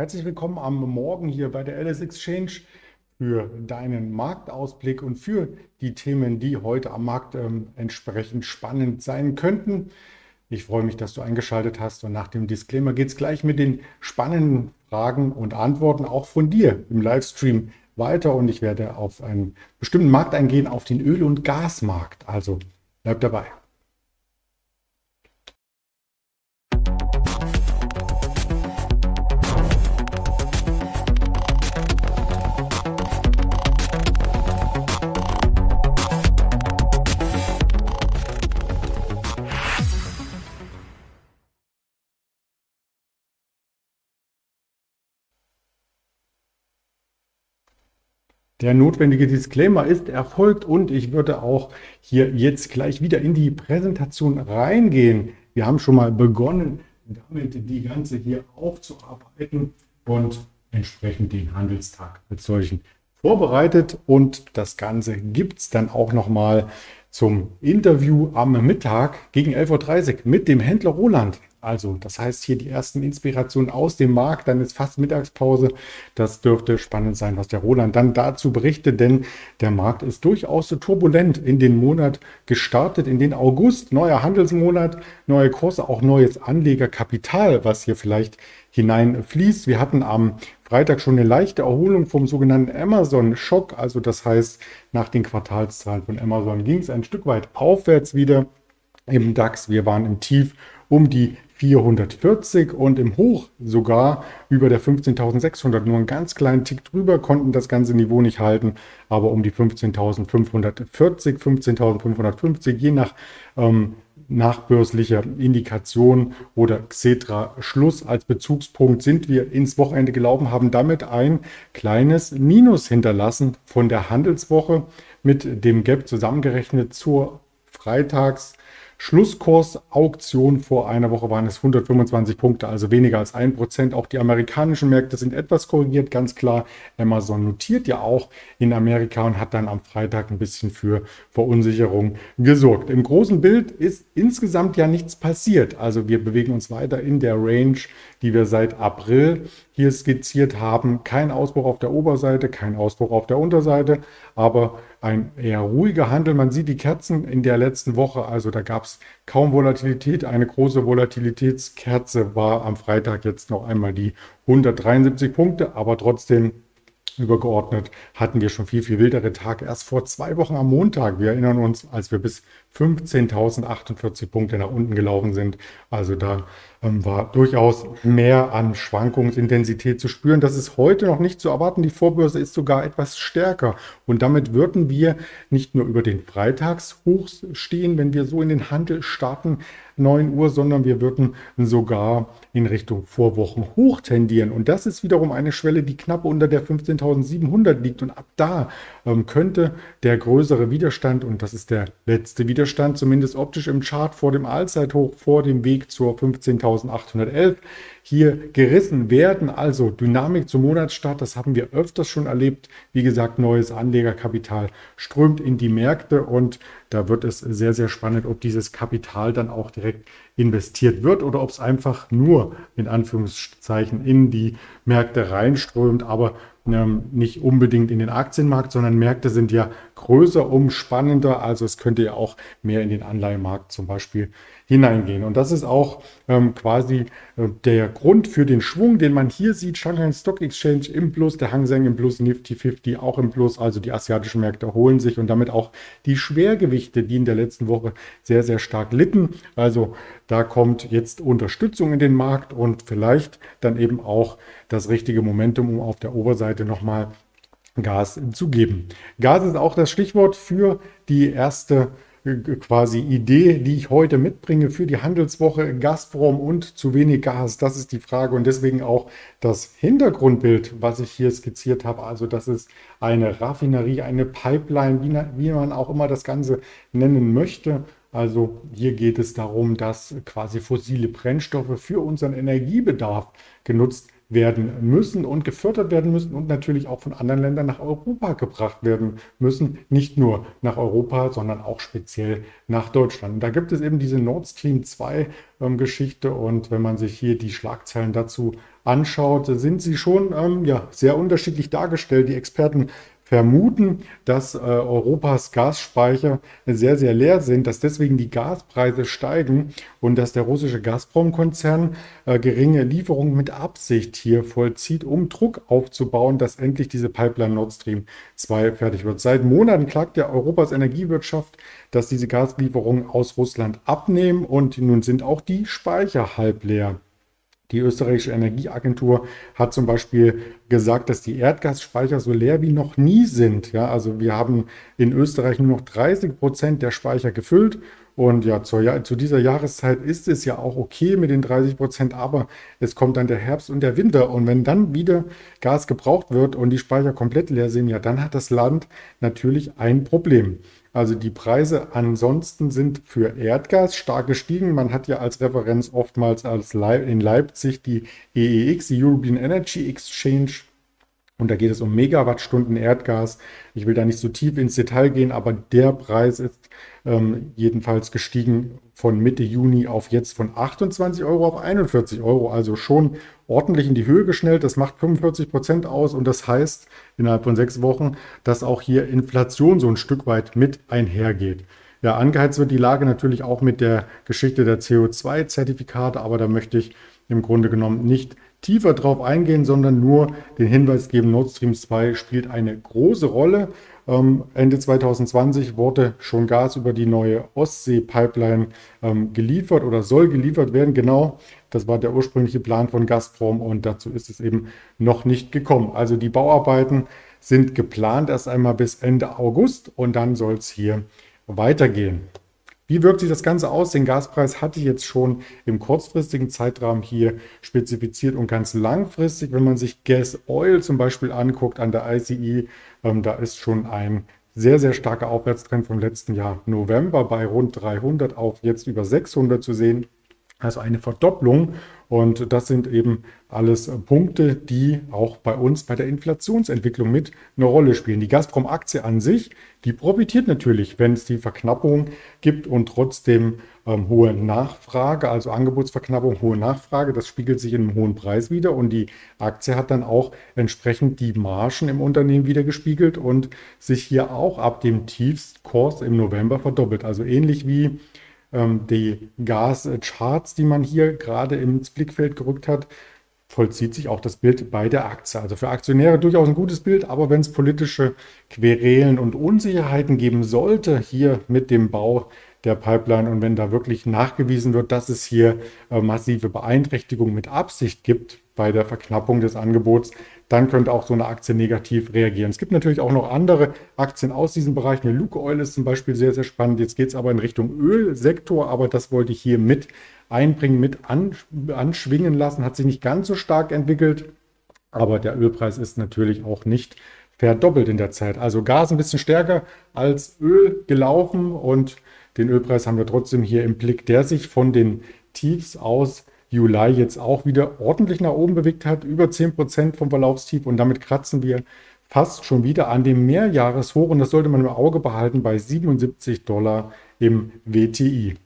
Herzlich willkommen am Morgen hier bei der LS Exchange für deinen Marktausblick und für die Themen, die heute am Markt ähm, entsprechend spannend sein könnten. Ich freue mich, dass du eingeschaltet hast und nach dem Disclaimer geht es gleich mit den spannenden Fragen und Antworten auch von dir im Livestream weiter und ich werde auf einen bestimmten Markt eingehen, auf den Öl- und Gasmarkt. Also bleib dabei. Der notwendige Disclaimer ist erfolgt und ich würde auch hier jetzt gleich wieder in die Präsentation reingehen. Wir haben schon mal begonnen, damit die ganze hier aufzuarbeiten und entsprechend den Handelstag mit solchen vorbereitet. Und das Ganze gibt es dann auch noch mal zum Interview am Mittag gegen 11.30 Uhr mit dem Händler Roland. Also, das heißt hier die ersten Inspirationen aus dem Markt, dann ist fast Mittagspause. Das dürfte spannend sein, was der Roland dann dazu berichtet, denn der Markt ist durchaus so turbulent in den Monat gestartet, in den August, neuer Handelsmonat, neue Kurse, auch neues Anlegerkapital, was hier vielleicht hineinfließt. Wir hatten am Freitag schon eine leichte Erholung vom sogenannten Amazon-Schock. Also das heißt, nach den Quartalszahlen von Amazon ging es ein Stück weit aufwärts wieder im DAX. Wir waren im Tief um die 440 und im Hoch sogar über der 15.600. Nur einen ganz kleinen Tick drüber, konnten das ganze Niveau nicht halten, aber um die 15.540, 15.550, je nach ähm, nachbörslicher Indikation oder Xetra Schluss als Bezugspunkt sind wir ins Wochenende gelaufen, haben damit ein kleines Minus hinterlassen von der Handelswoche mit dem Gap zusammengerechnet zur Freitags Schlusskurs Auktion vor einer Woche waren es 125 Punkte, also weniger als ein Prozent. Auch die amerikanischen Märkte sind etwas korrigiert, ganz klar. Amazon notiert ja auch in Amerika und hat dann am Freitag ein bisschen für Verunsicherung gesorgt. Im großen Bild ist insgesamt ja nichts passiert. Also wir bewegen uns weiter in der Range, die wir seit April hier skizziert haben. Kein Ausbruch auf der Oberseite, kein Ausbruch auf der Unterseite, aber ein eher ruhiger Handel. Man sieht die Kerzen in der letzten Woche, also da gab es kaum Volatilität. Eine große Volatilitätskerze war am Freitag jetzt noch einmal die 173 Punkte, aber trotzdem übergeordnet hatten wir schon viel, viel wildere Tage. Erst vor zwei Wochen am Montag, wir erinnern uns, als wir bis 15.048 Punkte nach unten gelaufen sind. Also da ähm, war durchaus mehr an Schwankungsintensität zu spüren. Das ist heute noch nicht zu erwarten. Die Vorbörse ist sogar etwas stärker. Und damit würden wir nicht nur über den Freitagshochs stehen, wenn wir so in den Handel starten, 9 Uhr, sondern wir würden sogar in Richtung Vorwochen hoch tendieren. Und das ist wiederum eine Schwelle, die knapp unter der 15.700 liegt. Und ab da ähm, könnte der größere Widerstand, und das ist der letzte Widerstand, zumindest optisch im Chart vor dem Allzeithoch, vor dem Weg zur 15.811, hier gerissen werden. Also Dynamik zum Monatsstart, das haben wir öfters schon erlebt. Wie gesagt, neues Anlegerkapital strömt in die Märkte und da wird es sehr, sehr spannend, ob dieses Kapital dann auch direkt investiert wird oder ob es einfach nur in Anführungszeichen in die Märkte reinströmt, aber ähm, nicht unbedingt in den Aktienmarkt, sondern Märkte sind ja größer, umspannender. Also es könnte ja auch mehr in den Anleihenmarkt zum Beispiel hineingehen. Und das ist auch ähm, quasi äh, der Grund für den Schwung, den man hier sieht. Shanghai Stock Exchange im Plus, der Hang Seng im Plus, Nifty 50 auch im Plus. Also die asiatischen Märkte erholen sich und damit auch die Schwergewichte, die in der letzten Woche sehr, sehr stark litten. Also da kommt jetzt Unterstützung in den Markt und vielleicht dann eben auch das richtige Momentum, um auf der Oberseite nochmal Gas zu geben. Gas ist auch das Stichwort für die erste quasi Idee, die ich heute mitbringe für die Handelswoche Gazprom und zu wenig Gas? Das ist die Frage und deswegen auch das Hintergrundbild, was ich hier skizziert habe. Also das ist eine Raffinerie, eine Pipeline, wie, wie man auch immer das Ganze nennen möchte. Also hier geht es darum, dass quasi fossile Brennstoffe für unseren Energiebedarf genutzt werden werden müssen und gefördert werden müssen und natürlich auch von anderen Ländern nach Europa gebracht werden müssen. Nicht nur nach Europa, sondern auch speziell nach Deutschland. Und da gibt es eben diese Nord Stream 2 ähm, Geschichte und wenn man sich hier die Schlagzeilen dazu anschaut, sind sie schon ähm, ja, sehr unterschiedlich dargestellt. Die Experten vermuten, dass äh, Europas Gasspeicher sehr, sehr leer sind, dass deswegen die Gaspreise steigen und dass der russische Gazprom-Konzern äh, geringe Lieferungen mit Absicht hier vollzieht, um Druck aufzubauen, dass endlich diese Pipeline Nord Stream 2 fertig wird. Seit Monaten klagt ja Europas Energiewirtschaft, dass diese Gaslieferungen aus Russland abnehmen und nun sind auch die Speicher halb leer. Die österreichische Energieagentur hat zum Beispiel gesagt, dass die Erdgasspeicher so leer wie noch nie sind. Ja, also wir haben in Österreich nur noch 30 Prozent der Speicher gefüllt. Und ja, zur, zu dieser Jahreszeit ist es ja auch okay mit den 30 Prozent, aber es kommt dann der Herbst und der Winter. Und wenn dann wieder Gas gebraucht wird und die Speicher komplett leer sind, ja, dann hat das Land natürlich ein Problem. Also die Preise ansonsten sind für Erdgas stark gestiegen. Man hat ja als Referenz oftmals als in Leipzig die EEX, die European Energy Exchange. Und da geht es um Megawattstunden Erdgas. Ich will da nicht so tief ins Detail gehen, aber der Preis ist ähm, jedenfalls gestiegen von Mitte Juni auf jetzt von 28 Euro auf 41 Euro. Also schon ordentlich in die Höhe geschnellt. Das macht 45 Prozent aus und das heißt innerhalb von sechs Wochen, dass auch hier Inflation so ein Stück weit mit einhergeht. Ja, angeheizt wird die Lage natürlich auch mit der Geschichte der CO2-Zertifikate, aber da möchte ich im Grunde genommen nicht tiefer drauf eingehen, sondern nur den Hinweis geben, Nord Stream 2 spielt eine große Rolle. Ähm, Ende 2020 wurde schon Gas über die neue Ostsee-Pipeline ähm, geliefert oder soll geliefert werden. Genau, das war der ursprüngliche Plan von Gazprom und dazu ist es eben noch nicht gekommen. Also die Bauarbeiten sind geplant erst einmal bis Ende August und dann soll es hier weitergehen. Wie wirkt sich das Ganze aus? Den Gaspreis hatte ich jetzt schon im kurzfristigen Zeitrahmen hier spezifiziert und ganz langfristig, wenn man sich Gas Oil zum Beispiel anguckt an der ICE, ähm, da ist schon ein sehr, sehr starker Aufwärtstrend vom letzten Jahr November bei rund 300 auf jetzt über 600 zu sehen. Also eine Verdopplung. Und das sind eben alles Punkte, die auch bei uns bei der Inflationsentwicklung mit eine Rolle spielen. Die Gazprom-Aktie an sich, die profitiert natürlich, wenn es die Verknappung gibt und trotzdem ähm, hohe Nachfrage, also Angebotsverknappung, hohe Nachfrage. Das spiegelt sich in einem hohen Preis wieder und die Aktie hat dann auch entsprechend die Margen im Unternehmen wieder gespiegelt und sich hier auch ab dem Tiefstkurs im November verdoppelt. Also ähnlich wie die Gascharts, die man hier gerade ins Blickfeld gerückt hat, vollzieht sich auch das Bild bei der Aktie. Also für Aktionäre durchaus ein gutes Bild, aber wenn es politische Querelen und Unsicherheiten geben sollte, hier mit dem Bau der Pipeline und wenn da wirklich nachgewiesen wird, dass es hier äh, massive Beeinträchtigungen mit Absicht gibt bei der Verknappung des Angebots, dann könnte auch so eine Aktie negativ reagieren. Es gibt natürlich auch noch andere Aktien aus diesem Bereich. Eine Luke Oil ist zum Beispiel sehr, sehr spannend. Jetzt geht es aber in Richtung Ölsektor, aber das wollte ich hier mit einbringen, mit anschwingen lassen. Hat sich nicht ganz so stark entwickelt, aber der Ölpreis ist natürlich auch nicht verdoppelt in der Zeit. Also Gas ein bisschen stärker als Öl gelaufen und den Ölpreis haben wir trotzdem hier im Blick, der sich von den Tiefs aus Juli jetzt auch wieder ordentlich nach oben bewegt hat, über 10% vom Verlaufstief und damit kratzen wir fast schon wieder an dem Mehrjahreshoch und das sollte man im Auge behalten bei 77 Dollar im WTI.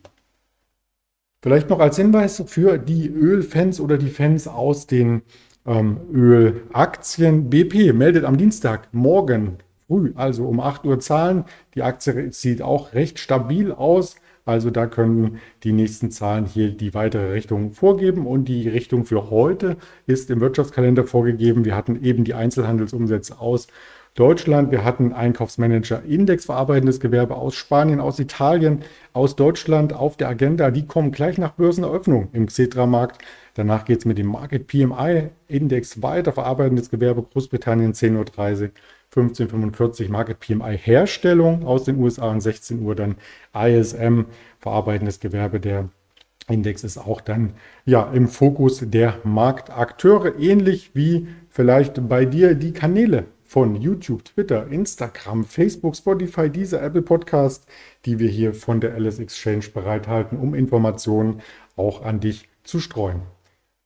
Vielleicht noch als Hinweis für die Ölfans oder die Fans aus den ähm, Ölaktien. BP meldet am Dienstag morgen früh, also um 8 Uhr Zahlen. Die Aktie sieht auch recht stabil aus. Also da können die nächsten Zahlen hier die weitere Richtung vorgeben und die Richtung für heute ist im Wirtschaftskalender vorgegeben. Wir hatten eben die Einzelhandelsumsätze aus Deutschland, wir hatten Einkaufsmanager Index verarbeitendes Gewerbe aus Spanien, aus Italien, aus Deutschland auf der Agenda. Die kommen gleich nach Börseneröffnung im Xetra-Markt. Danach geht es mit dem Market PMI Index weiter, verarbeitendes Gewerbe Großbritannien 10.30 Uhr. 1545 Market PMI Herstellung aus den USA und 16 Uhr dann ISM verarbeitendes Gewerbe. Der Index ist auch dann ja im Fokus der Marktakteure, ähnlich wie vielleicht bei dir die Kanäle von YouTube, Twitter, Instagram, Facebook, Spotify, dieser Apple Podcast, die wir hier von der Alice Exchange bereithalten, um Informationen auch an dich zu streuen.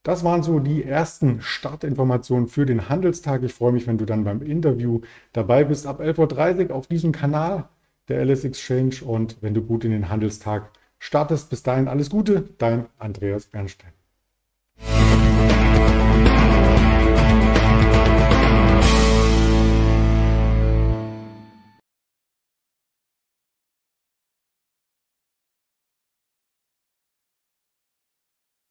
Das waren so die ersten Startinformationen für den Handelstag. Ich freue mich, wenn du dann beim Interview dabei bist ab 11.30 Uhr auf diesem Kanal der LS Exchange und wenn du gut in den Handelstag startest. Bis dahin alles Gute, dein Andreas Bernstein.